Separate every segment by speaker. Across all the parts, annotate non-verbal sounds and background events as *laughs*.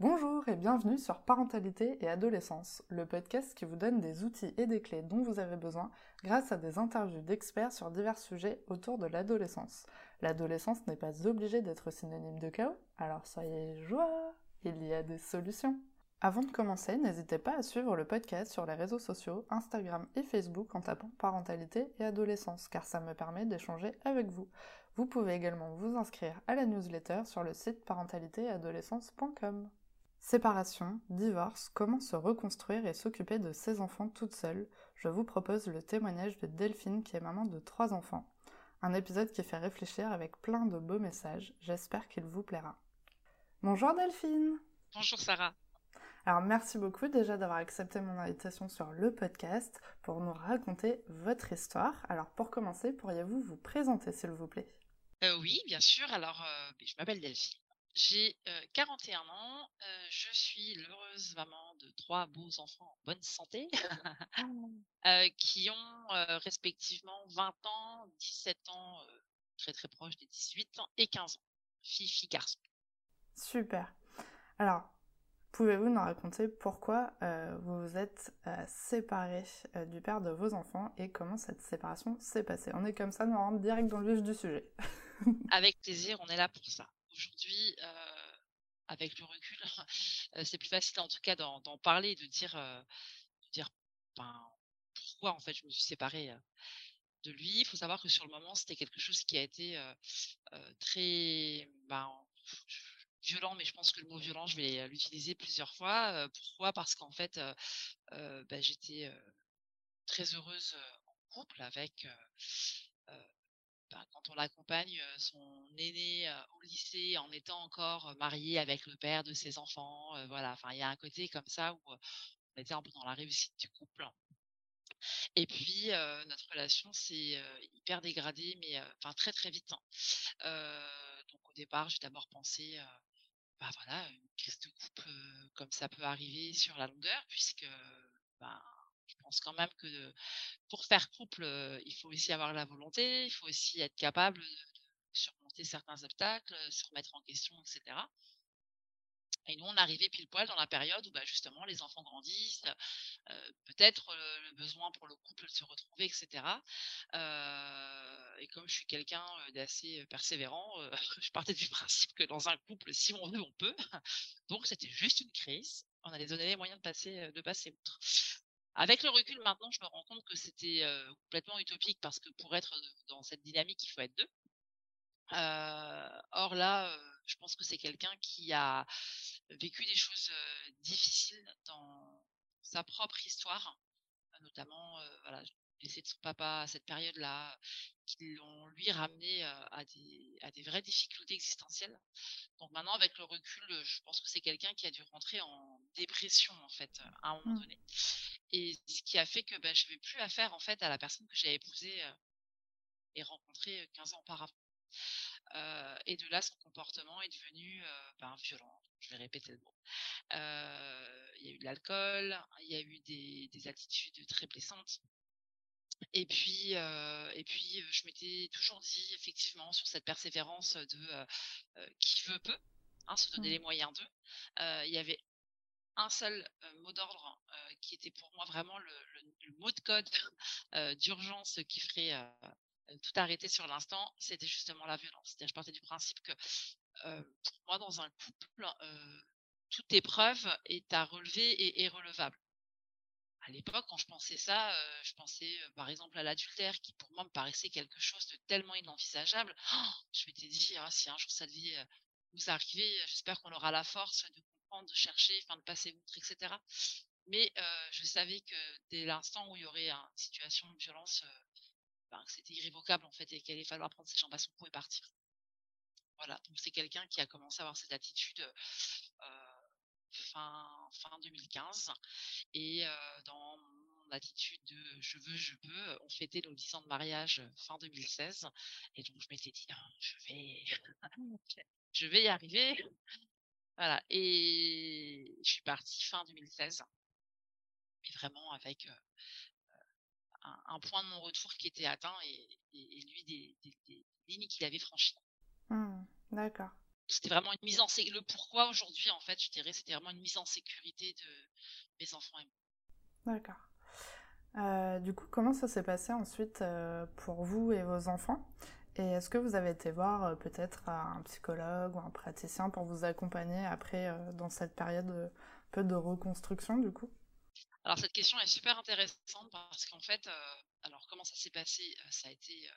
Speaker 1: Bonjour et bienvenue sur Parentalité et Adolescence, le podcast qui vous donne des outils et des clés dont vous avez besoin grâce à des interviews d'experts sur divers sujets autour de l'adolescence. L'adolescence n'est pas obligée d'être synonyme de chaos, alors soyez joie, il y a des solutions. Avant de commencer, n'hésitez pas à suivre le podcast sur les réseaux sociaux, Instagram et Facebook en tapant parentalité et adolescence, car ça me permet d'échanger avec vous. Vous pouvez également vous inscrire à la newsletter sur le site parentalitéadolescence.com. Séparation, divorce, comment se reconstruire et s'occuper de ses enfants toute seule, je vous propose le témoignage de Delphine qui est maman de trois enfants. Un épisode qui fait réfléchir avec plein de beaux messages, j'espère qu'il vous plaira. Bonjour Delphine
Speaker 2: Bonjour Sarah
Speaker 1: alors merci beaucoup déjà d'avoir accepté mon invitation sur le podcast pour nous raconter votre histoire. Alors pour commencer, pourriez-vous vous présenter s'il vous plaît?
Speaker 2: Euh, Oui, bien sûr. Alors euh, je m'appelle Delphine. J'ai 41 euh, ans. je suis l'heureuse maman de trois beaux enfants en bonne santé *laughs* qui ont respectivement 20 ans, 17 ans, très très proche des 18 ans et 15 ans. Fille, fille, garçon.
Speaker 1: Super. Alors, Pouvez-vous nous raconter pourquoi vous vous êtes séparé euh, du père de vos enfants et comment cette séparation s'est passée? On est comme ça, nous rentre direct dans le vif du sujet.
Speaker 2: Avec plaisir, on est là pour ça. Aujourd'hui, avec le recul, *laughs* c'est plus facile en tout cas d'en parler de dire, de dire ben, pourquoi en fait je me suis séparée de lui. Il faut savoir que sur le moment, c'était quelque chose qui a été très... Ben, violent, mais je pense que le mot violent, je vais l'utiliser plusieurs fois. pourquoi? Parce qu'en fait, bah, j'étais très heureuse en couple avec, bah, quand on accompagne son aîné au lycée en étant encore marié avec le père de ses enfants. voilà, enfin, il y a un côté comme ça où on était un peu dans la réussite du couple. Et puis, notre relation s'est hyper dégradée, mais enfin très très vite. Hein. donc au départ, j'ai d'abord pensé bah, voilà, une crise de couple comme ça peut arriver sur la longueur, puisque ben, je pense quand même que pour faire couple, il faut aussi avoir la volonté, il faut aussi être capable de, surmonter certains obstacles, se remettre en question, etc. Et nous, on arrivait pile poil dans la période où bah, justement les enfants grandissent, peut-être le besoin pour le couple de se retrouver, etc. et comme je suis quelqu'un d'assez persévérant, *laughs* je partais du principe que dans un couple, si on veut, on peut. Donc c'était juste une crise. On allait donner les moyens de passer, de passer outre. Avec le recul maintenant, je me rends compte que c'était complètement utopique parce que pour être dans cette dynamique, il faut être deux. or là, je pense que c'est quelqu'un qui a vécu des choses difficiles dans sa propre histoire, notamment voilà, décès de son papa à cette période-là, qui l'ont lui ramené à, des, à des vraies difficultés existentielles. Donc maintenant, avec le recul, je pense que c'est quelqu'un qui a dû rentrer en dépression en fait à un moment mmh. donné. Et ce qui a fait que bah, je n'avais plus affaire en fait à la personne que j'ai épousée et rencontrée 15 ans auparavant et de là, son comportement est devenu ben, violent. Je vais répéter le mot. Il y a eu de l'alcool, il y a eu des, attitudes très blessantes. Et puis, et puis, je m'étais toujours dit, effectivement, sur cette persévérance de qui veut peut, hein, se donner les mmh. moyens d'eux. il y avait un seul mot d'ordre qui était pour moi vraiment le, le mot de code *laughs* d'urgence qui ferait tout arrêter sur l'instant, c'était justement la violence. Je partais du principe que pour moi, dans un couple, toute épreuve est à relever et est relevable. À l'époque, quand je pensais ça, je pensais par exemple à l'adultère, qui pour moi me paraissait quelque chose de tellement inenvisageable. *gasps* Oh, je m'étais dit, ah, si un jour ça devait nous arriver, j'espère qu'on aura la force de comprendre, de chercher, de passer outre, etc. Mais je savais que dès l'instant où il y aurait une situation de violence, ben, c'était irrévocable en fait et qu'il allait falloir prendre ses jambes à son cou et partir. Voilà, donc c'est quelqu'un qui a commencé à avoir cette attitude euh, fin, fin 2015 et euh, dans mon attitude de je veux, je peux, on fêtait nos 10 ans de mariage fin 2016 et donc je m'étais dit «Ah, je vais, *laughs* je vais y arriver. Voilà, et je suis partie fin 2016, mais vraiment avec un, point de mon retour qui était atteint et, lui des, lignes qu'il avait franchies.
Speaker 1: D'accord.
Speaker 2: C'était vraiment une mise en sé le pourquoi aujourd'hui, en fait, je dirais, c'était vraiment une mise en sécurité de mes enfants et
Speaker 1: moi. D'accord. Euh, du coup, comment ça s'est passé ensuite euh, pour vous et vos enfants? Et est-ce que vous avez été voir euh, peut-être un psychologue ou un praticien pour vous accompagner après dans cette période un peu de reconstruction du coup?
Speaker 2: Alors cette question est super intéressante parce qu'en fait, alors comment ça s'est passé? Ça a été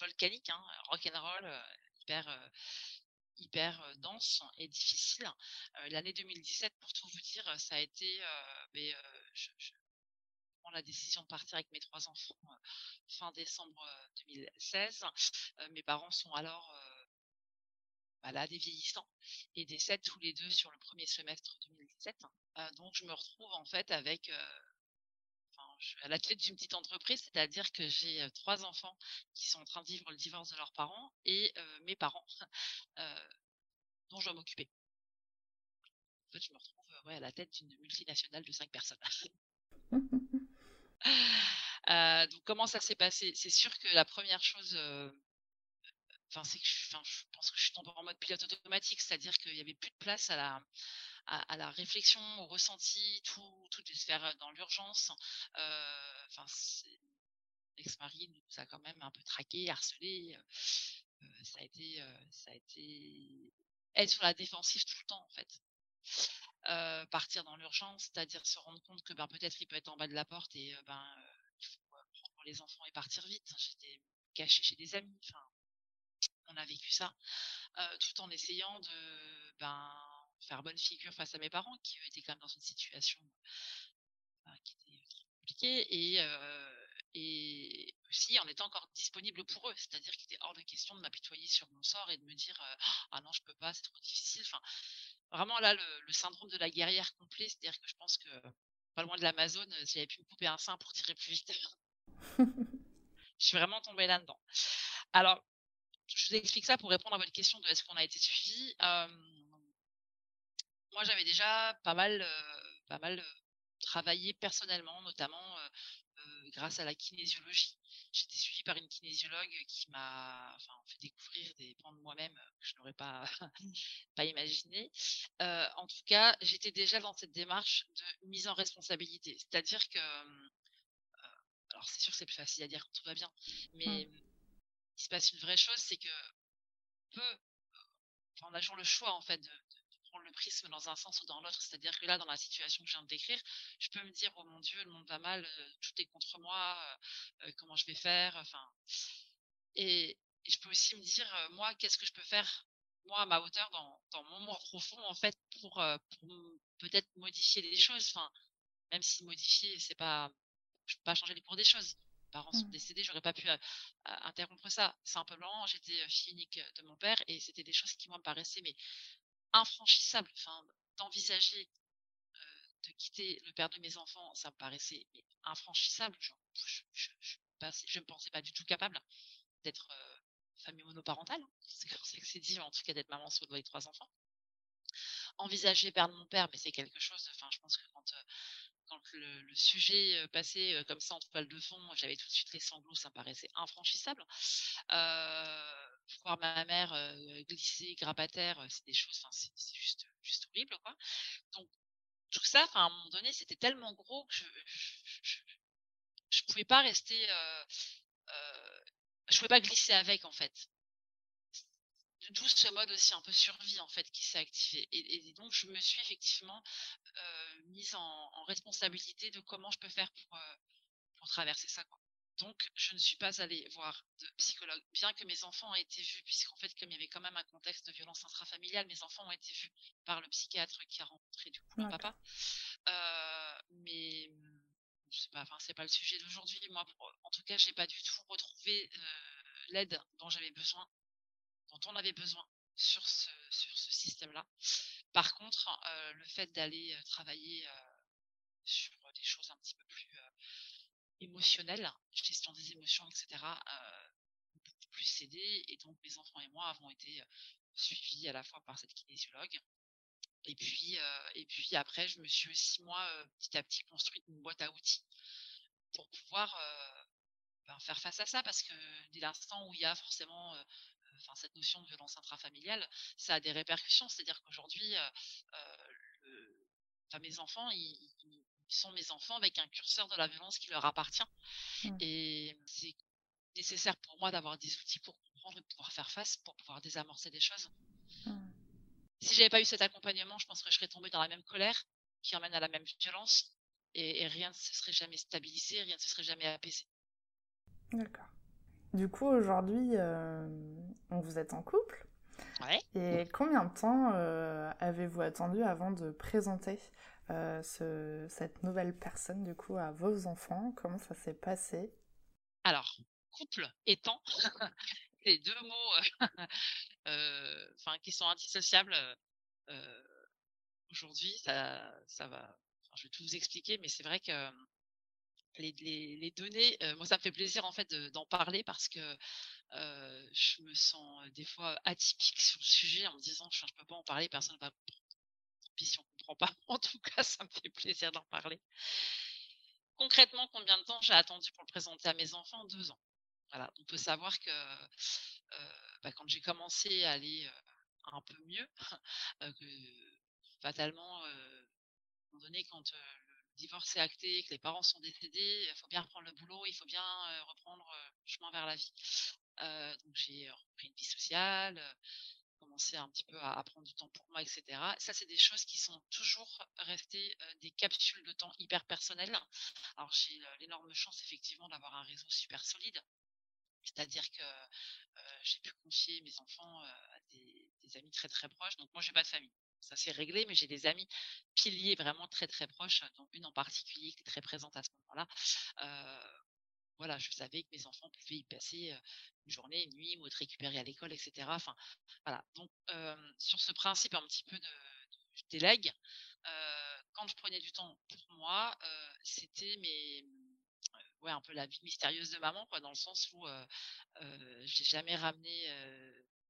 Speaker 2: volcanique, hein, rock'n'roll, hyper hyper dense et difficile. L'année 2017, pour tout vous dire, ça a été, mais, je, la décision de partir avec mes trois enfants fin décembre 2016. mes parents sont alors malades et vieillissants et décèdent tous les deux sur le premier semestre 2017. donc je me retrouve en fait avec à la tête d'une petite entreprise, c'est-à-dire que j'ai trois enfants qui sont en train de vivre le divorce de leurs parents et mes parents *laughs* dont je dois m'occuper. En fait, je me retrouve à la tête d'une multinationale de cinq personnes. Euh, *laughs* *laughs* donc comment ça s'est passé? C'est sûr que la première chose, enfin c'est que je, pense que je suis tombée en mode pilote automatique, c'est-à-dire qu'il n'y avait plus de place à la, à, la réflexion, au ressenti, tout, tout se faire dans l'urgence. Euh, enfin, ex-mari nous a quand même un peu traqué, harcelé. ça a été, ça a été être sur la défensive tout le temps en fait. Euh, partir dans l'urgence, c'est-à-dire se rendre compte que ben, peut-être il peut être en bas de la porte et euh, ben, euh, il faut prendre les enfants et partir vite. J'étais cachée chez des amis, on a vécu ça, tout en essayant de ben, faire bonne figure face à mes parents qui étaient quand même dans une situation ben, qui était très compliquée et, et aussi en étant encore disponible pour eux, c'est-à-dire qu'il était hors de question de m'apitoyer sur mon sort et de me dire ah non je peux pas, c'est trop difficile. Enfin, vraiment là le, syndrome de la guerrière complet, c'est-à-dire que je pense que pas loin de l'Amazone, si j'avais pu me couper un sein pour tirer plus vite, *laughs* je suis vraiment tombée là-dedans. Alors, je vous explique ça pour répondre à votre question de est-ce qu'on a été suivi. moi, j'avais déjà pas mal, pas mal travaillé personnellement, notamment grâce à la kinésiologie. J'étais suivie par une kinésiologue qui m'a enfin, fait découvrir des pans de moi-même que je n'aurais pas, *laughs* pas imaginé. Euh, en tout cas, j'étais déjà dans cette démarche de mise en responsabilité. C'est-à-dire que, euh, alors c'est sûr que c'est plus facile à dire quand tout va bien, mais mmh. Il se passe une vraie chose, c'est que peu, on a toujours le choix en fait de, le prisme dans un sens ou dans l'autre. C'est-à-dire que là, dans la situation que je viens de décrire, je peux me dire, oh mon Dieu, le monde va mal, euh, tout est contre moi, euh, euh, comment je vais faire? Enfin, et, je peux aussi me dire, moi, qu'est-ce que je peux faire, moi, à ma hauteur, dans, dans mon moi profond, en fait, pour, pour peut-être modifier les choses? Enfin, même si modifier, c'est pas, je peux pas changer les cours des choses. Parents sont mmh. décédés, j'aurais pas pu interrompre ça. Simplement, j'étais fille unique de mon père et c'était des choses qui moi me paraissaient mais infranchissable. Enfin, d'envisager de quitter le père de mes enfants, ça me paraissait infranchissable. je, ne me pensais pas du tout capable d'être famille monoparentale. C'est comme ça que c'est dit, en tout cas d'être maman solo avec trois enfants. Envisager perdre mon père, mais c'est quelque chose. Enfin, je pense que quand quand le, sujet passait comme ça en toile de fond, j'avais tout de suite les sanglots, ça me paraissait infranchissable. Euh, voir ma mère glisser, grabataire, c'est des choses, c'est juste, horrible, quoi. Donc, tout ça, à un moment donné, c'était tellement gros que je, je, pouvais pas rester, je pouvais pas glisser avec, en fait. D'où ce mode aussi un peu survie, en fait, qui s'est activé. Et, donc, je me suis effectivement mise en, responsabilité de comment je peux faire pour, pour traverser ça, quoi. Donc, je ne suis pas allée voir de psychologue, bien que mes enfants aient été vus, puisqu'en fait, comme il y avait quand même un contexte de violence intrafamiliale, mes enfants ont été vus par le psychiatre qui a rencontré du coup le papa. Euh, mais c'est pas, enfin, c'est pas le sujet d'aujourd'hui. Moi, en tout cas, j'ai pas du tout retrouvé l'aide dont j'avais besoin, dont on avait besoin sur ce, système-là. Par contre, euh, le fait d'aller travailler sur des choses un petit peu plus émotionnelle, gestion des émotions, etc., euh, beaucoup plus cédé. Et donc, mes enfants et moi avons été euh, suivis à la fois par cette kinésiologue. Et puis, euh, et puis après, je me suis aussi, moi, petit à petit, construite une boîte à outils pour pouvoir ben, faire face à ça. Parce que dès l'instant où il y a forcément enfin cette notion de violence intrafamiliale, ça a des répercussions. C'est-à-dire qu'aujourd'hui, mes enfants, ils, sont mes enfants avec un curseur de la violence qui leur appartient. Mmh. Et c'est nécessaire pour moi d'avoir des outils pour comprendre et pouvoir faire face, pour pouvoir désamorcer des choses. Mmh. Si j'avais pas eu cet accompagnement, je pense que je serais tombée dans la même colère qui emmène à la même violence et, rien ne se serait jamais stabilisé, rien ne se serait jamais apaisé.
Speaker 1: D'accord. Du coup, aujourd'hui, euh, vous êtes en couple.
Speaker 2: Ouais.
Speaker 1: Et combien de temps euh, avez-vous attendu avant de présenter euh, ce, cette nouvelle personne, du coup, à vos enfants? Comment ça s'est passé?
Speaker 2: Alors, couple étant, *laughs* les deux mots *laughs* enfin qui sont indissociables aujourd'hui, ça, ça va. je vais tout vous expliquer, mais c'est vrai que les, données, moi ça me fait plaisir en fait d'en parler parce que je me sens des fois atypique sur le sujet en me disant je ne peux pas en parler, personne ne va comprendre. Puis si on ne comprend pas, *laughs* en tout cas, ça me fait plaisir d'en parler. Concrètement, combien de temps j'ai attendu pour le présenter à mes enfants? Deux ans. Voilà, on peut savoir que bah, quand j'ai commencé à aller un peu mieux, *laughs* que fatalement, à un moment donné, quand divorce est acté, que les parents sont décédés, il faut bien reprendre le boulot, il faut bien reprendre chemin vers la vie. donc j'ai repris une vie sociale, commencé un petit peu à, prendre du temps pour moi, etc. Ça, c'est des choses qui sont toujours restées des capsules de temps hyper personnelles. Alors j'ai l'énorme chance effectivement d'avoir un réseau super solide. C'est-à-dire que j'ai pu confier mes enfants à des, amis très très proches. Donc moi, j'ai pas de famille ça s'est réglé, mais j'ai des amis piliers vraiment très très proches, dont une en particulier qui est très présente à ce moment-là. voilà, je savais que mes enfants pouvaient y passer une journée, une nuit, ou être récupérés à l'école, etc. Enfin, voilà. Donc, sur ce principe un petit peu de, délègue, quand je prenais du temps pour moi, c'était mes ouais, un peu la vie mystérieuse de maman, quoi, dans le sens où euh, euh, j'ai jamais ramené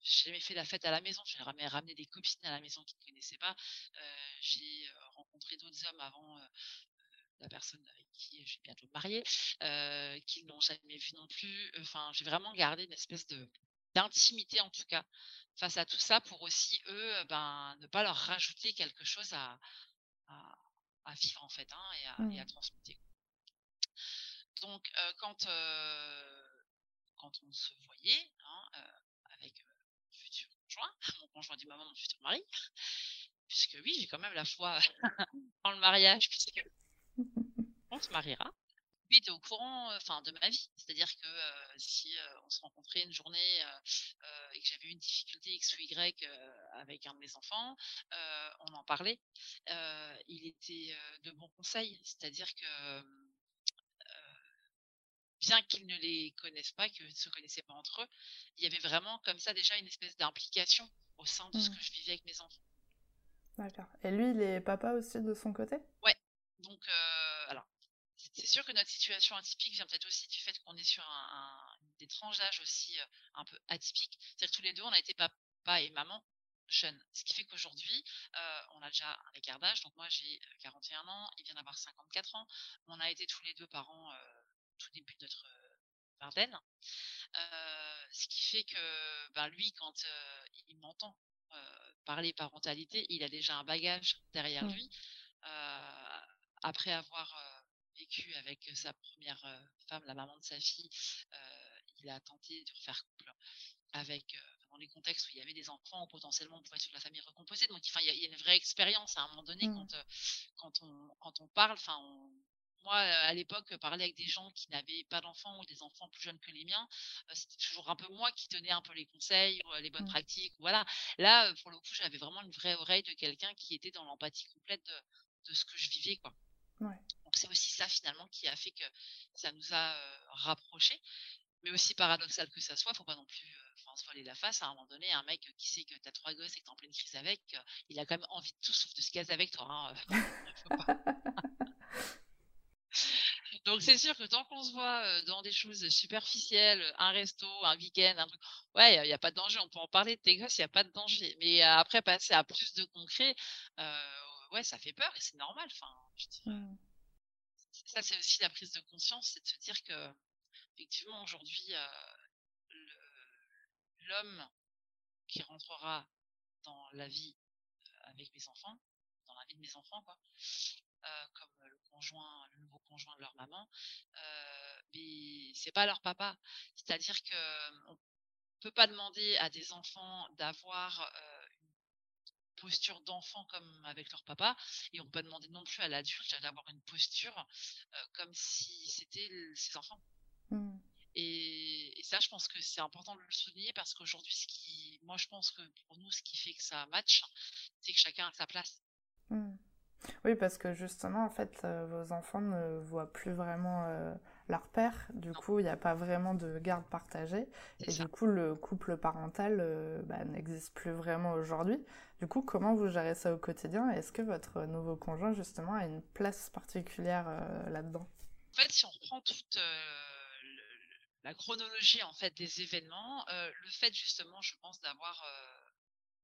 Speaker 2: j'ai jamais fait la fête à la maison, j'ai ramené des copines à la maison qui ne connaissaient pas. j'ai rencontré d'autres hommes avant la personne avec qui je bientôt me marier, qui n'ont jamais vu non plus. Enfin, j'ai vraiment gardé une espèce de d'intimité en tout cas face à tout ça pour aussi eux, ben, ne pas leur rajouter quelque chose à, à, vivre en fait hein, et, à, et, à, mmh. transmettre. Donc quand quand on se voyait hein, mon conjoint du moment, mon futur mari. Puisque oui, j'ai quand même la foi *laughs* dans le mariage, puisque *laughs* on se mariera. Lui était au courant enfin, de ma vie. C'est-à-dire que si on se rencontrait une journée et que j'avais une difficulté X ou Y avec un de mes enfants, on en parlait. il était de bons conseils. C'est-à-dire que bien qu'ils ne les connaissent pas, qu'ils ne se connaissaient pas entre eux, il y avait vraiment comme ça déjà une espèce d'implication au sein de ce mmh. que je vivais avec mes enfants.
Speaker 1: D'accord. Et lui, il est papa aussi de son côté?
Speaker 2: Ouais. Donc, euh, alors, c'est sûr que notre situation atypique vient peut-être aussi du fait qu'on est sur un, des tranches d'âge aussi euh, un peu atypiques. C'est-à-dire que tous les deux, on a été papa et maman jeunes. Ce qui fait qu'aujourd'hui, euh, on a déjà un écart d'âge. Donc, moi, j'ai 41 ans, il vient d'avoir 54 ans. On a été tous les deux parents tout début de notre vingtaine. ce qui fait que ben, lui, quand il m'entend parler parentalité, il a déjà un bagage derrière mmh. lui. après avoir vécu avec sa première femme, la maman de sa fille, il a tenté de refaire couple avec dans les contextes où il y avait des enfants, potentiellement on pouvait être la famille recomposée. Donc, il y, a une vraie expérience à un moment donné mmh. quand, quand, on, quand on parle, enfin, on, moi, à l'époque, parler avec des gens qui n'avaient pas d'enfants ou des enfants plus jeunes que les miens, c'était toujours un peu moi qui tenais un peu les conseils, les bonnes mmh. pratiques. Voilà. Là, pour le coup, j'avais vraiment une vraie oreille de quelqu'un qui était dans l'empathie complète de, ce que je vivais, quoi. Donc c'est aussi ça finalement qui a fait que ça nous a rapprochés. Mais aussi paradoxal que ça soit, faut pas non plus se voiler la face. À un moment donné, un mec qui sait que tu as trois gosses et que tu en pleine crise avec, il a quand même envie de tout sauf de se caser avec toi. Hein. *laughs* *laughs* *laughs* Donc c'est sûr que tant qu'on se voit dans des choses superficielles, un resto, un week-end, un truc, ouais, il n'y a pas de danger, on peut en parler de tes gosses, il n'y a pas de danger. Mais après, passer à plus de concret, ouais, ça fait peur et c'est normal. Enfin. Ça, c'est aussi la prise de conscience, c'est de se dire que, effectivement, aujourd'hui, l'homme qui rentrera dans la vie avec mes enfants, dans la vie de mes enfants, quoi, comme le conjoint, le nouveau conjoint de leur maman, mais c'est pas leur papa. C'est-à-dire que on peut pas demander à des enfants d'avoir une posture d'enfant comme avec leur papa, et on peut pas demander non plus à l'adulte d'avoir une posture comme si c'était ses enfants. Mmh. Et, ça, je pense que c'est important de le souligner parce qu'aujourd'hui, ce qui, moi, je pense que pour nous, ce qui fait que ça match, c'est que chacun a sa place.
Speaker 1: Mmh. Oui, parce que justement, en fait, euh, vos enfants ne voient plus vraiment euh, leur père. Du coup, il n'y a pas vraiment de garde partagée. Et du coup, le couple parental euh, bah, n'existe plus vraiment aujourd'hui. Du coup, comment vous gérez ça au quotidien? Est-ce que votre nouveau conjoint, justement, a une place particulière là-dedans?
Speaker 2: En fait, si on reprend toute la chronologie en fait des événements, le fait justement, je pense, d'avoir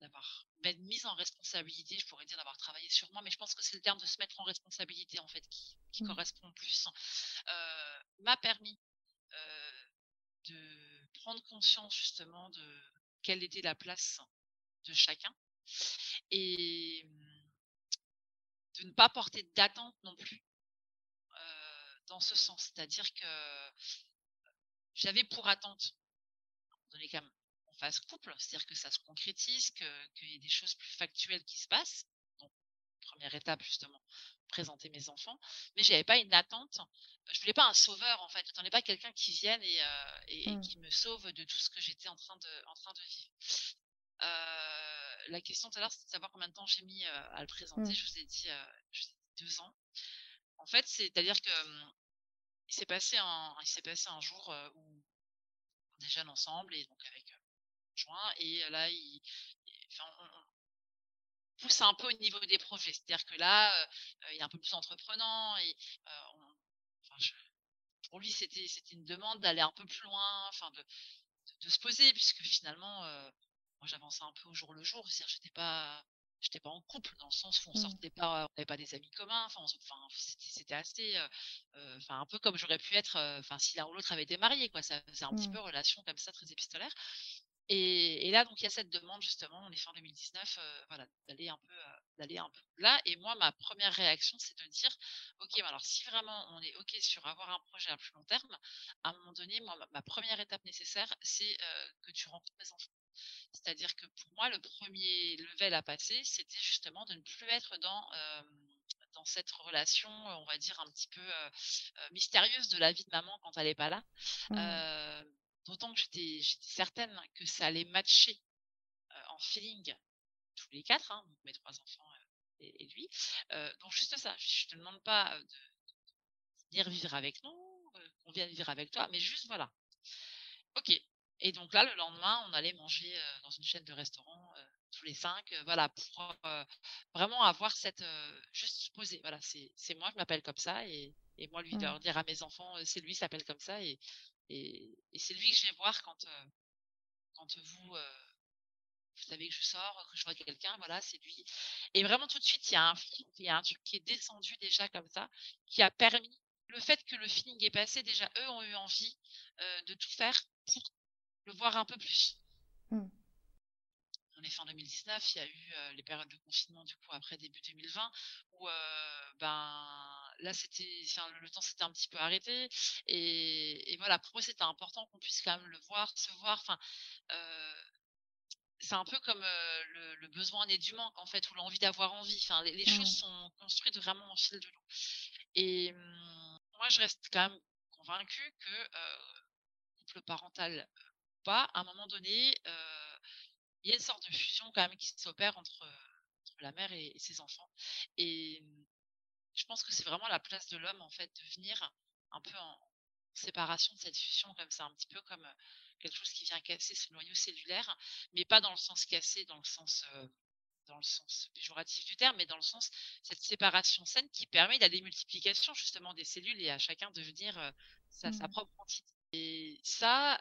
Speaker 2: d'avoir une mise en responsabilité, je pourrais dire d'avoir travaillé sur moi, mais je pense que c'est le terme de se mettre en responsabilité en fait qui, qui mmh. correspond plus, euh, m'a permis euh, de prendre conscience justement de quelle était la place de chacun et de ne pas porter d'attente non plus euh, dans ce sens. C'est-à-dire que j'avais pour attente, quand même phase couple, c'est-à-dire que ça se concrétise, qu'il y ait des choses plus factuelles qui se passent. Donc, première étape, justement, présenter mes enfants. Mais j'avais pas une attente. Je voulais pas un sauveur, en fait. Je n'attendais pas quelqu'un qui vienne et, euh, et, mmh. qui me sauve de tout ce que j'étais en, train de, en train de vivre. Euh, la question tout à l'heure, c'était de savoir combien de temps j'ai mis euh, à le présenter. Mmh. Je, vous ai dit, deux ans. En fait, c'est-à-dire que hum, il s'est passé un, il s'est passé un jour où on déjeune ensemble et donc avec et là, il, on, pousse un peu au niveau des projets. C'est-à-dire que là, il est un peu plus entreprenant et pour lui, c'était une demande d'aller un peu plus loin, enfin de, de, se poser, puisque finalement, moi j'avançais un peu au jour le jour. C'est-à-dire j'étais pas j'étais pas en couple dans le sens où on mmh. sortait pas, on n'avait pas des amis communs. Enfin, c'était assez, enfin un peu comme j'aurais pu être, enfin si l'un ou l'autre avait été marié, quoi. Ça faisait un petit mmh. peu relation comme ça, très épistolaire. Et, là, donc, il y a cette demande, justement, on est fin 2019, euh, voilà, d'aller un, peu, euh, d'aller un peu là. Et moi, ma première réaction, c'est de dire, OK, alors si vraiment on est OK sur avoir un projet à plus long terme, à un moment donné, moi, ma, première étape nécessaire, c'est euh, que tu rencontres mes enfants. C'est-à-dire que pour moi, le premier level à passer, c'était justement de ne plus être dans dans cette relation, on va dire, un petit peu mystérieuse de la vie de maman quand elle n'est pas là. Mmh. D'autant que j'étais certaine que ça allait matcher en feeling tous les quatre, hein, mes trois enfants et, lui. donc juste ça, je te demande pas de, venir vivre avec nous, qu'on vienne vivre avec toi, mais juste voilà. Ok. Et donc là, le lendemain, on allait manger dans une chaîne de restaurants tous les cinq, voilà, pour vraiment avoir cette juste se poser. Voilà, c'est moi, je m'appelle comme ça, et, moi lui leur mmh. dire à mes enfants, c'est lui s'appelle comme ça, et, et, c'est lui que je vais voir quand, euh, quand vous, euh, vous savez que je sors, que je vois quelqu'un, voilà, c'est lui. Et vraiment tout de suite, il y, a un, il y a un truc qui est descendu déjà comme ça, qui a permis le fait que le feeling est passé, déjà eux ont eu envie euh, de tout faire pour le voir un peu plus. Mmh. Est fin 2019, il y a eu les périodes de confinement du coup après début 2020 où ben là, c'était, le temps s'était un petit peu arrêté. Et, voilà, pour eux, c'était important qu'on puisse quand même le voir, se voir. Enfin, euh, c'est un peu comme euh, le, besoin né du manque, en fait, ou l'envie d'avoir envie. Enfin, les, choses mmh. sont construites vraiment en fil de l'eau. Et mmh, moi, je reste quand même convaincue que euh, couple parental pas, à un moment donné, il y a une sorte de fusion quand même qui s'opère entre, la mère et, et ses enfants. Et mmh, je pense que c'est vraiment la place de l'homme, en fait, de venir un peu en séparation de cette fusion, comme c'est un petit peu comme quelque chose qui vient casser ce noyau cellulaire, mais pas dans le sens cassé, dans le sens, dans le sens péjoratif du terme, mais dans le sens cette séparation saine qui permet la démultiplication justement des cellules et à chacun de venir sa, sa, mmh. propre entité. Et ça,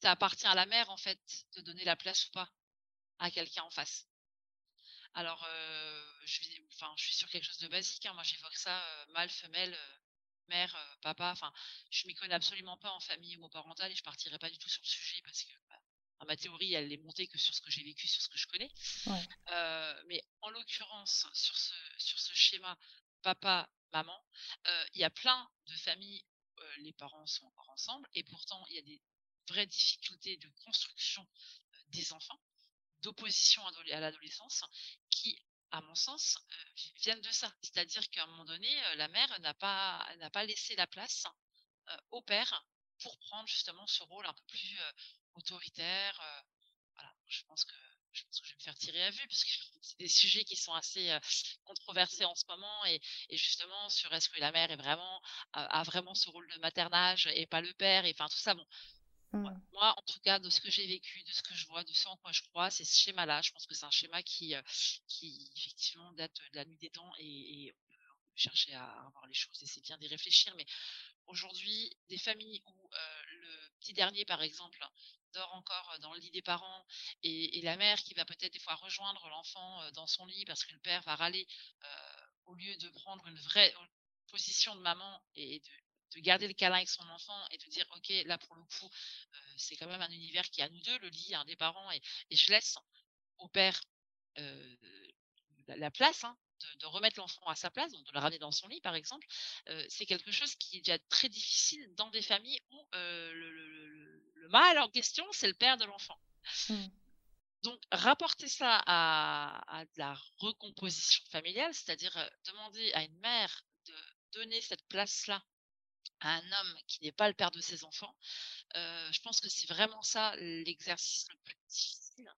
Speaker 2: ça appartient à la mère en fait de donner la place ou pas à quelqu'un en face. Alors, je, enfin, je suis sur quelque chose de basique. Hein. Moi, j'évoque ça mâle, femelle, mère, papa. Enfin, je m'y connais absolument pas en famille homoparentale et je partirai pas du tout sur le sujet parce que bah, ma théorie, elle est montée que sur ce que j'ai vécu, sur ce que je connais. mais en l'occurrence, sur ce, sur ce schéma papa, maman, il y a plein de familles où les parents sont encore ensemble et pourtant il y a des vraies difficultés de construction des enfants, d'opposition à l'adolescence, qui, à mon sens, viennent de ça. C'est-à-dire qu'à un moment donné, la mère n'a pas, n'a pas laissé la place au père pour prendre justement ce rôle un peu plus autoritaire. je pense que je vais me faire tirer à vue parce que *laughs* c'est des sujets qui sont assez controversés en ce moment et, justement sur est-ce que la mère est vraiment a, vraiment ce rôle de maternage et pas le père et enfin tout ça bon mmh. moi en tout cas de ce que j'ai vécu de ce que je vois de ce en quoi je crois c'est ce schéma là je pense que c'est un schéma qui qui effectivement date de la nuit des temps et, et on peut chercher à avoir les choses et c'est bien d'y réfléchir. Mais aujourd'hui des familles où le petit dernier par exemple dort encore dans le lit des parents et, la mère qui va peut-être des fois rejoindre l'enfant dans son lit parce que le père va râler au lieu de prendre une vraie position de maman et de, garder le câlin avec son enfant et de dire ok là pour le coup c'est quand même un univers qui est à nous deux le lit un des parents et, je laisse au père la, place hein, de, remettre l'enfant à sa place, donc de le ramener dans son lit par exemple, c'est quelque chose qui est déjà très difficile dans des familles où le, le mal en question, c'est le père de l'enfant. Mmh. Donc, rapporter ça à, de la recomposition familiale, c'est-à-dire euh, demander à une mère de donner cette place-là à un homme qui n'est pas le père de ses enfants, euh, je pense que c'est vraiment ça l'exercice le plus difficile.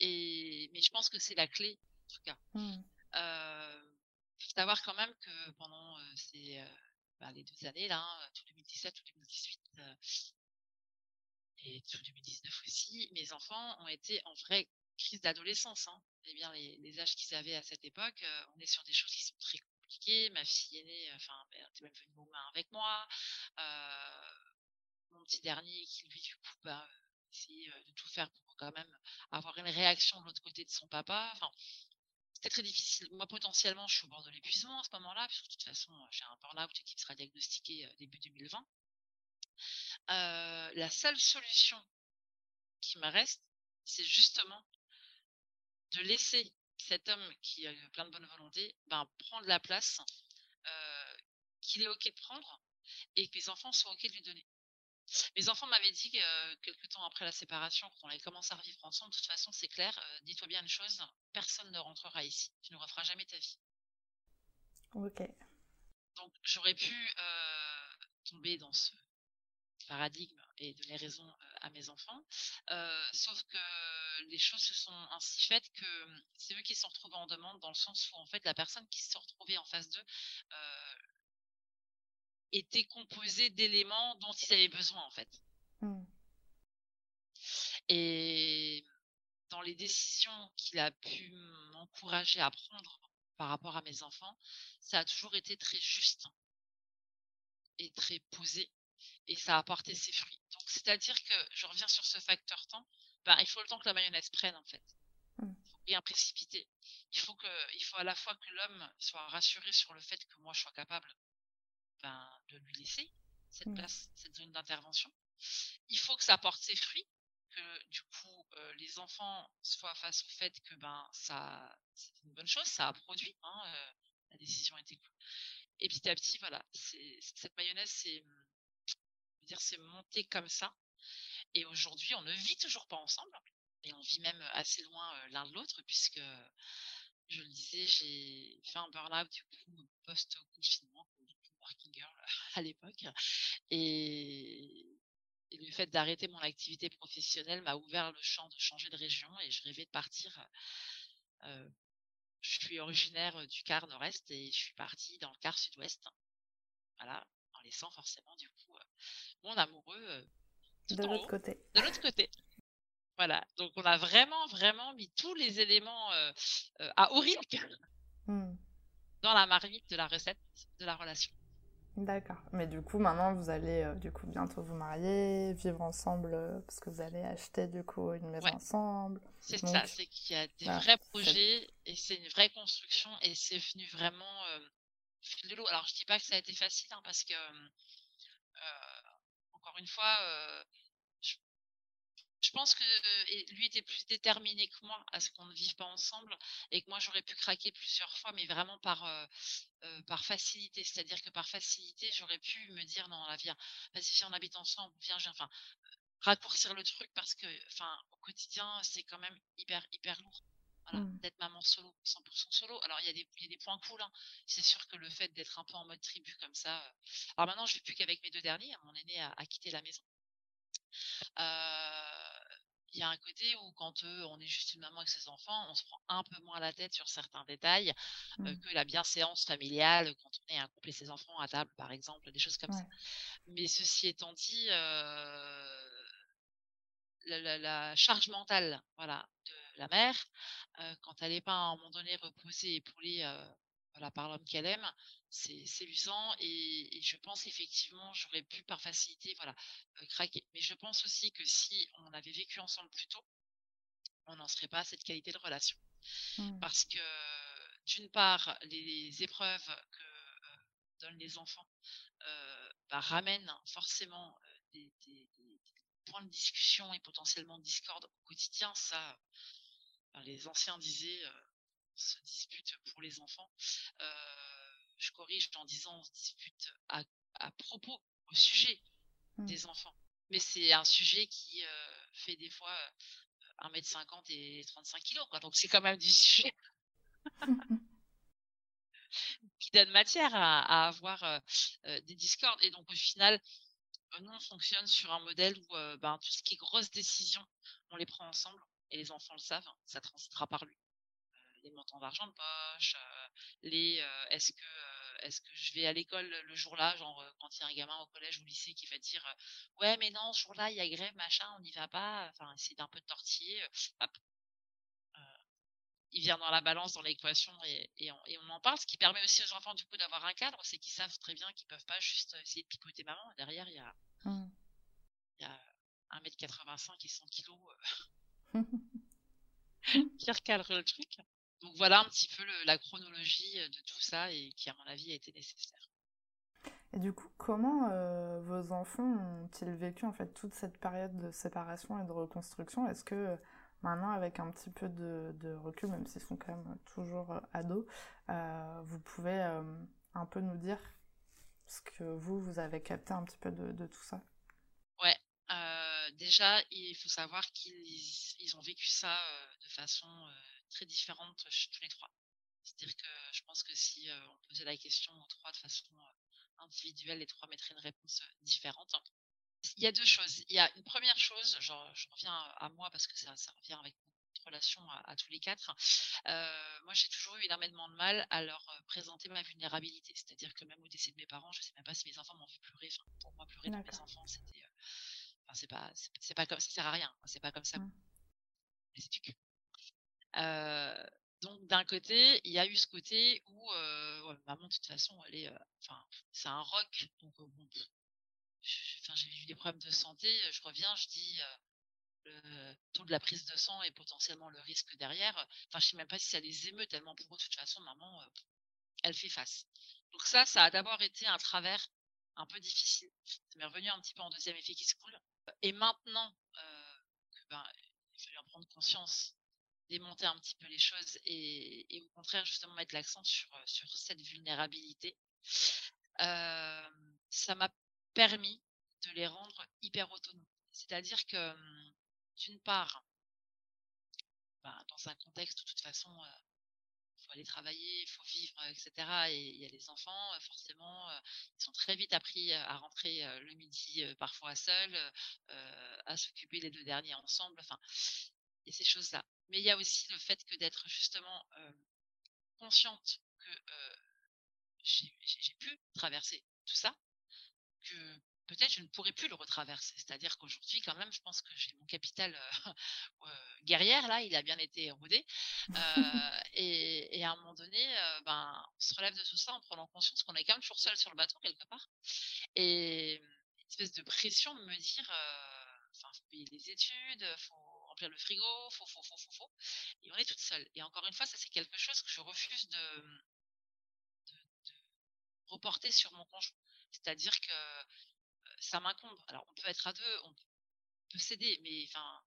Speaker 2: Et, mais je pense que c'est la clé, en tout cas. Il mmh. euh, faut savoir quand même que pendant ces, bah, les deux années, là, hein, tout 2017, tout 2018, et tout 2019 aussi, mes enfants ont été en vraie crise d'adolescence. Hein. Eh bien, les, âges qu'ils avaient à cette époque, on est sur des choses qui sont très Ma fille aînée, enfin, elle était même venue aux mains avec moi. Euh, mon petit dernier, qui lui, du coup, bah, essayait euh, de tout faire pour quand même avoir une réaction de l'autre côté de son papa. Enfin, c'était très difficile. Moi, potentiellement, je suis au bord de l'épuisement à ce moment-là, puisque de toute façon, j'ai un burn-out qui sera diagnostiqué début 2020 la seule solution qui me reste, c'est justement de laisser cet homme qui a plein de bonne volonté ben, prendre la place qu'il est OK de prendre et que les enfants soient OK de lui donner. Mes enfants m'avaient dit que quelques temps après la séparation, quand on avait commencé à revivre ensemble, de toute façon, c'est clair, dis-toi bien une chose, personne ne rentrera ici. Tu ne referas jamais ta vie.
Speaker 1: Ok.
Speaker 2: Donc j'aurais pu tomber dans ce paradigme et donner raison à mes enfants. sauf que les choses se sont ainsi faites que mmh, c'est eux qui se sont retrouvés en demande dans le sens où en fait la personne qui se retrouvée en face d'eux était composée d'éléments dont ils avaient besoin en fait. Mmh. Et dans les décisions qu'il a pu m'encourager à prendre par rapport à mes enfants, ça a toujours été très juste et très posé et ça a apporté ses fruits. Donc, c'est-à-dire que je reviens sur ce facteur temps, ben, il faut le temps que la mayonnaise prenne, en fait. Mmh. Il faut rien précipiter. Il faut, que, il faut à la fois que l'homme soit rassuré sur le fait que moi, je sois capable ben, de lui laisser cette mmh. place, cette zone d'intervention. Il faut que ça apporte ses fruits, que du coup, euh, les enfants soient face au fait que ben, ça, c'est une bonne chose, ça a produit, hein, euh, la décision était cool. Et petit à petit, voilà, cette mayonnaise, c'est dire, c'est monté comme ça. Et aujourd'hui, on ne vit toujours pas ensemble, et on vit même assez loin l'un de l'autre, puisque, je le disais, j'ai fait un burn-out du coup post-confinement, working girl *laughs* à l'époque. Et, le fait d'arrêter mon activité professionnelle m'a ouvert le champ de changer de région et je rêvais de partir. je suis originaire du quart nord-est et je suis partie dans le quart sud-ouest. Voilà, en laissant forcément du coup mon amoureux
Speaker 1: de l'autre côté.
Speaker 2: De l'autre côté. Voilà, donc on a vraiment, vraiment mis tous les éléments à auric mmh. dans la marmite de la recette de la relation.
Speaker 1: D'accord. Mais du coup, maintenant, vous allez du coup bientôt vous marier, vivre ensemble, parce que vous allez acheter du coup une maison ensemble.
Speaker 2: C'est ça, c'est qu'il y a des vrais projets et c'est une vraie construction et c'est venu vraiment fil de l'eau. Alors, je dis pas que ça a été facile, hein, parce que une fois, je, je pense que, lui était plus déterminé que moi à ce qu'on ne vive pas ensemble et que moi j'aurais pu craquer plusieurs fois, mais vraiment par, par facilité. C'est-à-dire que par facilité, j'aurais pu me dire: «Non, là viens, vas-y on habite ensemble, viens, viens», enfin raccourcir le truc parce que, enfin, au quotidien, c'est quand même hyper, hyper lourd. Voilà,
Speaker 1: Mmh.
Speaker 2: d'être maman solo, 100 solo. Alors il y a des y a des points cool, hein. C'est sûr que le fait d'être un peu en mode tribu comme ça, heu alors maintenant je vis plus qu'avec mes 2 derniers, hein, mon aîné a a quitté la maison. Heu, il y a un côté où quand, heu, on est juste une maman avec ses enfants, on se prend un peu moins la tête sur certains détails,
Speaker 1: Mmh.
Speaker 2: que la bienséance familiale quand on est un couple et ses enfants à table, par exemple, des choses comme ça. Mais ceci étant dit, heu, la la la charge mentale, voilà, de la mère, quand elle est pas à un moment donné reposée, épaulée, heu, voilà, par l'homme qu'elle aime, c'est usant et et je pense effectivement j'aurais pu par facilité, voilà, craquer. Mais je pense aussi que si on avait vécu ensemble plus tôt, on n'en serait pas à cette qualité de relation.
Speaker 1: Mmh.
Speaker 2: Parce que d'une part, les épreuves que, donnent les enfants, bah, ramènent forcément, des des points de discussion et potentiellement de discorde au quotidien. Ça, les anciens disaient, «On se dispute pour les enfants». Heu, je corrige en disant: «On se dispute à à propos, au sujet
Speaker 1: Mmh.
Speaker 2: des enfants». Mais c'est un sujet qui, heu, fait des fois, heu, 1 m 50 et 35 kilogrammes quoi, donc c'est quand même du *laughs* sujet qui donne matière à à avoir, des discordes et donc au final, nous on fonctionne sur un modèle où, ben, tout ce qui est grosses décisions, on les prend ensemble et les enfants le savent, ça transitera par lui. Heu, les montants d'argent de poche, heu, les, heu, est-ce que, est-ce que je vais à l'école le jour-là? Genre, quand il y a un gamin au collège ou au lycée qui va dire, «Ouais, mais non, ce jour-là, il y a grève, machin, on n'y va pas», enfin essayer d'un peu tortiller, heu, hop, il vient dans la balance, dans l'équation et et on et on en parle. Ce qui permet aussi aux enfants, du coup, d'avoir un cadre, c'est qu'ils savent très bien qu'ils peuvent pas juste, essayer de pipoter maman. Derrière, il y a
Speaker 1: Mmh.
Speaker 2: il y a 1 m 85 et 100 kilogrammes, *laughs* qui recadre le truc. Donc voilà un petit peu la chronologie, heu, de tout ça et qui, à mon avis, a été nécessaire.
Speaker 1: Et du coup, comment, heu, vos enfants ont-ils vécu, en fait, toute cette période de séparation et de reconstruction? Est-ce que, heu, maintenant, avec un petit peu de recul, même s'ils sont quand même toujours, ados, vous pouvez, un peu nous dire ce que vous, vous avez capté un petit peu de tout ça?
Speaker 2: Heu, déjà, il faut savoir qu'ils ils ont vécu ça, heu, de façon, heu, très différente tous les 3. C'est-à-dire que je pense que si, on posait la question aux 3 de façon, individuelle, les 3 mettraient une réponse, différente. Il y a 2 choses. Il y a une première chose, genre je reviens à moi parce que ça ça revient avec notre relation à à tous les 4. Heu, moi j'ai toujours eu énormément de mal à leur, présenter ma vulnérabilité. C'est-à-dire que même au décès de mes parents, je sais même pas si mes enfants m'ont vu pleurer. Enfin, pour moi pleurer devant mes enfants, c'était, enfin c'est pas c'est pas comme ça sert à rien, c'est pas comme ça
Speaker 1: Mmh.
Speaker 2: donc d'un côté, il y a eu ce côté où, ouais, maman de toute façon elle est, enfin c'est un roc donc bon, j'ai eu des problèmes de santé, je reviens, je dis, le taux de la prise de sang et potentiellement le risque derrière, enfin je sais même pas si ça les émeut tellement pour eux de toute façon maman, elle fait face. Donc ça, ça a d'abord été un travers un peu difficile. Ça m'est revenu un petit peu en 2e effet qui se coule et maintenant, que ben, il fallu en prendre conscience, démonter un petit peu les choses et au contraire justement mettre l'accent sur, sur cette vulnérabilité. Hem, ça m'a permis de les rendre hyper autonomes. C'est-à-dire que, hem, d'une part ben, dans un contexte où de toute façon, aller travailler, il faut vivre, heu et il y a les enfants, forcément, ils ont très vite appris, à rentrer, le midi, parfois seuls, à s'occuper les 2 derniers ensemble, enfin, il y a ces choses-là. Mais il y a aussi le fait que d'être justement, consciente que, j'ai pu traverser tout ça, que peut-être je ne pourrais plus le retraverser. C'est-à-dire qu'aujourd'hui quand même, je pense que j'ai mon capital, heu heu, *laughs* guerrière là, il a bien été érodé, heu et à un moment donné, ben, on se relève de tout ça en prenant conscience qu'on est quand même toujours seul sur le bateau quelque part et mmh, une espèce de pression de me dire, enfin faut payer les études, heu, faut remplir le frigo, faut, faut, faut, faut, faut et on est toute seule et encore une fois, ça c'est quelque chose que je refuse de, reporter sur mon conjoint. C'est-à-dire que, ça m'incombe. Alors on peut être à 2, on peut s'aider mais enfin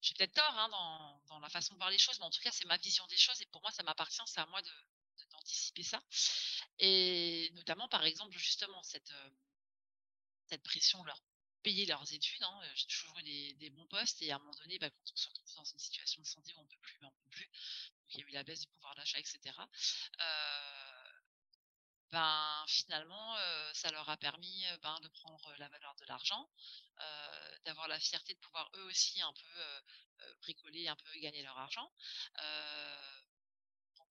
Speaker 2: j'ai peut-être tort hein, dans, dans, la façon de voir les choses, mais en tout cas, c'est ma vision des choses et pour moi, ça m'appartient, c'est à moi de, d'anticiper ça. Et notamment, par exemple, justement, cette, cette pression leur payer leurs études. Hein. J'ai toujours eu des, des, bons postes et à un moment donné, bah, quand on se retrouve dans une situation de santé où on peut plus, bah, on peut plus. Il y a eu la baisse du pouvoir d'achat, etc. Euh, ben finalement, euh, ça leur a permis ben, de prendre la valeur de l'argent, euh, d'avoir la fierté de pouvoir eux aussi un peu bricoler, un peu gagner leur argent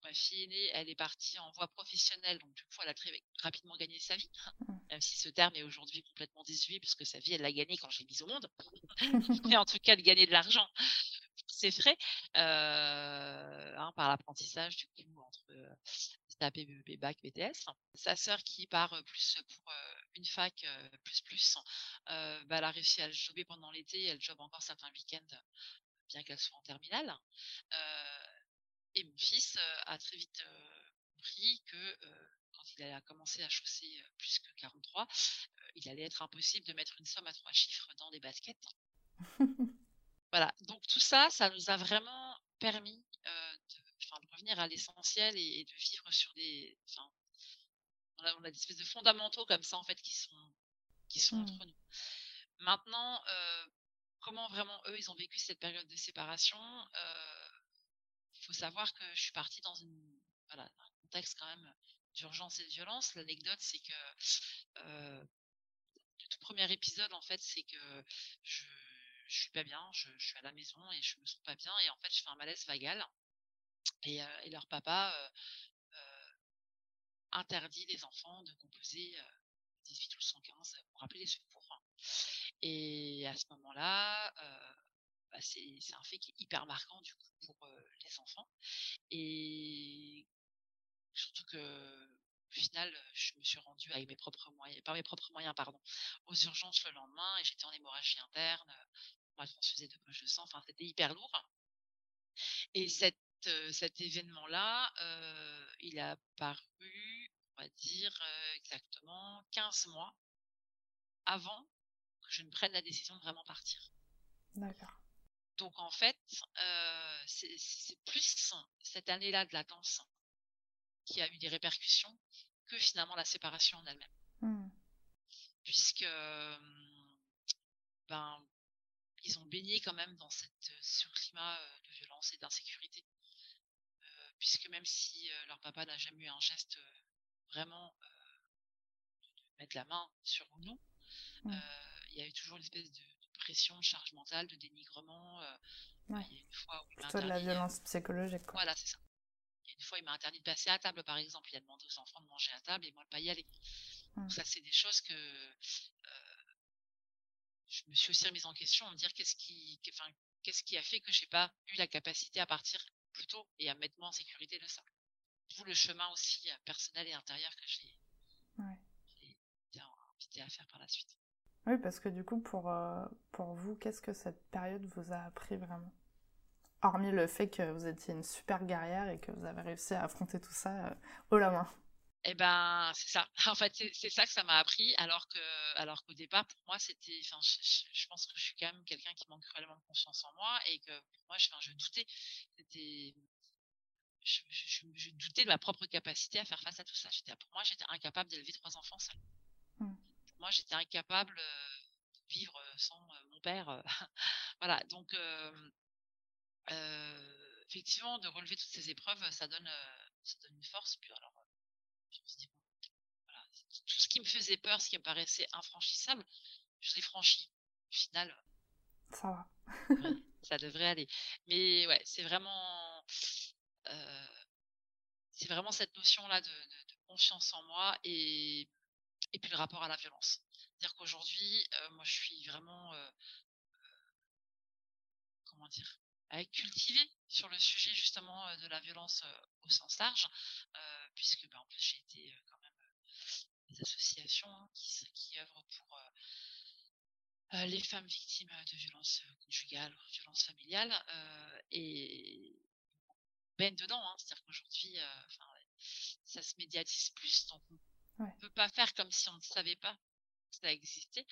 Speaker 2: ma fille aînée, elle est partie en voie professionnelle, donc du coup, elle a très rapidement gagné sa vie, mmh. même si ce terme est aujourd'hui complètement désuet, puisque sa vie, elle l'a gagnée quand je l'ai mise au monde. *laughs* Mais en tout cas, de gagner de l'argent, c'est frais, hein, par l'apprentissage, du coup, entre STAP, BEP, BAC, BTS. Sa sœur qui part plus pour une fac, plus plus, bah, elle a réussi à jobber pendant l'été, elle job encore certains week-ends, bien qu'elle soit en terminale. Et mon fils a très vite compris que quand il a commencé à chausser plus que 43, il allait être impossible de mettre une somme à trois chiffres dans des baskets. *laughs* voilà, donc tout ça, ça nous a vraiment permis de, revenir à l'essentiel et, de vivre sur des. On a, on a, des espèces de fondamentaux comme ça, en fait, qui sont, qui sont entre mmh. nous. Maintenant, comment vraiment eux, ils ont vécu cette période de séparation il faut savoir que je suis partie dans une, voilà, un contexte quand même d'urgence et de violence. L'anecdote, c'est que euh, le tout premier épisode, en fait, c'est que je, je suis pas bien, je, suis à la maison et je me sens pas bien et en fait, je fais un malaise vagal. Et, euh, leur papa euh, euh interdit les enfants de composer 18 ou 115 pour appeler les secours. Et à ce moment-là, bah, c'est un fait qui est hyper marquant du coup pour les enfants. Et surtout que au final, je me suis rendue avec mes propres moyens, par mes propres moyens, pardon, aux urgences le lendemain et j'étais en hémorragie interne, on m'a transfusé de poche de sang, enfin c'était hyper lourd. Et cette, cet événement-là, euh, il a paru, on va dire, exactement 15 mois avant que je ne prenne la décision de vraiment partir.
Speaker 1: D'accord.
Speaker 2: Donc en fait, euh, c'est plus cette année-là de la danse qui a eu des répercussions que finalement la séparation en elle-même. Mmh. Puisque ben, ils ont baigné quand même dans cette, ce climat euh, de violence et d'insécurité. Euh, puisque même si leur papa n'a jamais eu un geste vraiment de mettre la main sur nous, mmh. il y a eu toujours une espèce de, pression, de charge mentale, de dénigrement. Euh, il y a une fois où
Speaker 1: Plutôt de la violence psychologique. Quoi.
Speaker 2: Voilà, c'est ça. Une fois, il m'a interdit de passer à table, par exemple. Il a demandé aux enfants de manger à table et moi de pas y aller. Donc mmh. ça, c'est des choses que euh, je me suis aussi remise en question, me dire qu'est-ce qui, enfin, qu'est-ce qui a fait que j'ai pas eu la capacité à partir plus tôt et à mettre moi en sécurité de ça. Tout le chemin aussi euh, personnel et intérieur que j'ai ouais. invité à faire par la suite.
Speaker 1: Oui, parce que du coup, pour, euh, pour vous, qu'est-ce que cette période vous a appris vraiment? Hormis le fait que vous étiez une super guerrière et que vous avez réussi à affronter tout ça euh, haut la main.
Speaker 2: Eh ben, c'est ça. *laughs* En fait, c'est ça que ça m'a appris, alors que, alors qu'au départ, pour moi, c'était, enfin, je, pense que je suis quand même quelqu'un qui manque cruellement de confiance en moi et que pour moi, je, je doutais. C'était, je, je, doutais de ma propre capacité à faire face à tout ça. J'étais, pour moi, j'étais incapable d'élever trois enfants seuls. Mmh moi, j'étais incapable de vivre sans mon père. *laughs* voilà, donc effectivement, de relever toutes ces épreuves, ça donne, ça donne une force. Puis alors, je me suis dit, voilà, tout ce qui me faisait peur, ce qui me paraissait infranchissable, je l'ai franchi. Au final,
Speaker 1: ça va. *laughs*
Speaker 2: ça devrait aller. Mais ouais, c'est vraiment, c'est vraiment cette notion-là de, de, confiance en moi et et puis le rapport à la violence. C'est-à-dire qu'aujourd'hui, euh, moi, je suis vraiment, euh, comment dire, cultivée sur le sujet justement de la violence au sens large, puisque ben, en plus j'ai été quand même des associations hein, qui, qui œuvrent pour les femmes victimes de violences conjugales violences familiales et ben dedans, hein, c'est-à-dire qu'aujourd'hui, ça se médiatise plus, donc on ne peut pas faire comme si on ne savait pas que ça existait.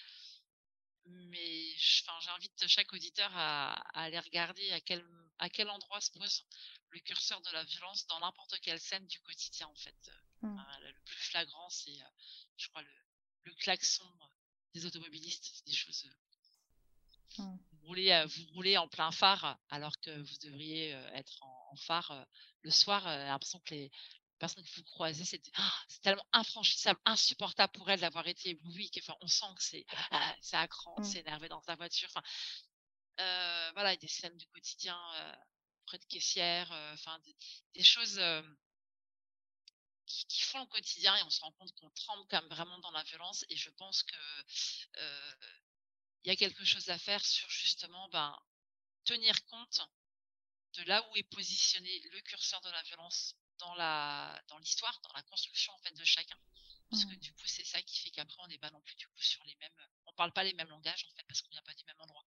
Speaker 2: Mais j'invite chaque auditeur à, aller regarder à quel, à quel endroit se pose le curseur de la violence dans n'importe quelle scène du quotidien, en fait. Mmh. le plus flagrant, c'est, je crois, le, le klaxon des automobilistes, des choses Mmh. Vous, roulez, euh, vous roulez en plein phare alors que vous devriez euh, être en, phare euh, le soir. J'ai l'impression que les personnes que vous croisez, c'est oh, tellement infranchissable, insupportable pour elles d'avoir été éblouies. Enfin, on sent que c'est ah, c'est à cran, mmh. c'est énervé dans sa voiture. Enfin, euh, voilà, des scènes du quotidien près de caissières, enfin des, choses qui, font le quotidien et on se rend compte qu'on tremble quand même vraiment dans la violence. Et je pense que il y a quelque chose à faire sur justement ben, tenir compte de là où est positionné le curseur de la violence dans la dans l'histoire, dans la construction en fait de chacun. Parce que mmh. du coup, c'est ça qui fait qu'après on n'est pas non plus du coup sur les mêmes, on parle pas les mêmes langages en fait parce qu'on vient pas du même endroit.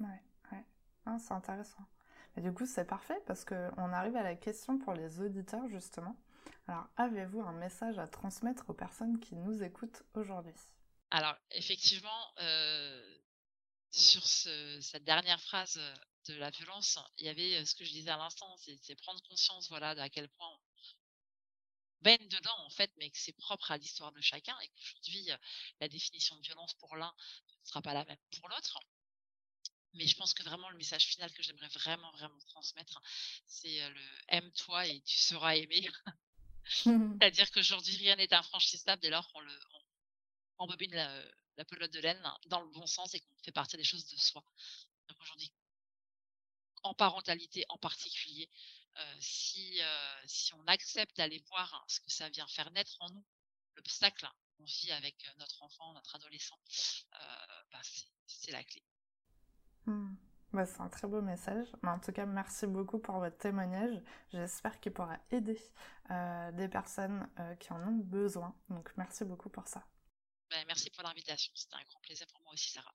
Speaker 1: Ouais, ouais. Ah, c'est intéressant. Et du coup, c'est parfait parce que on arrive à la question pour les auditeurs justement. Alors, avez-vous un message à transmettre aux personnes qui nous écoutent aujourd'hui?
Speaker 2: Alors, effectivement, euh, sur cette dernière phrase de la violence, il y avait ce que je disais à l'instant, c'est prendre conscience voilà, à quel point on baigne dedans en fait, mais que c'est propre à l'histoire de chacun et qu'aujourd'hui la définition de violence pour l'un ne sera pas la même pour l'autre. Mais je pense que vraiment le message final que j'aimerais vraiment vraiment transmettre, c'est le aime-toi et tu seras aimé. *laughs* *laughs* C'est-à-dire qu'aujourd'hui rien n'est infranchissable dès lors qu'on le on embobine la, la pelote de laine dans le bon sens et qu'on fait partie des choses de soi. Donc aujourd'hui, en parentalité en particulier, euh, si, euh, si on accepte d'aller voir ce que ça vient faire naître en nous, l'obstacle qu'on vit avec euh, notre enfant, notre adolescent, bah, c'est la clé.
Speaker 1: Mmh. Bah, c'est un très beau message. Mais en tout cas, merci beaucoup pour votre témoignage. J'espère qu'il pourra aider des personnes qui en ont besoin. Donc merci beaucoup pour ça.
Speaker 2: Ben, merci pour l'invitation. C'était un grand plaisir pour moi aussi, Sarah.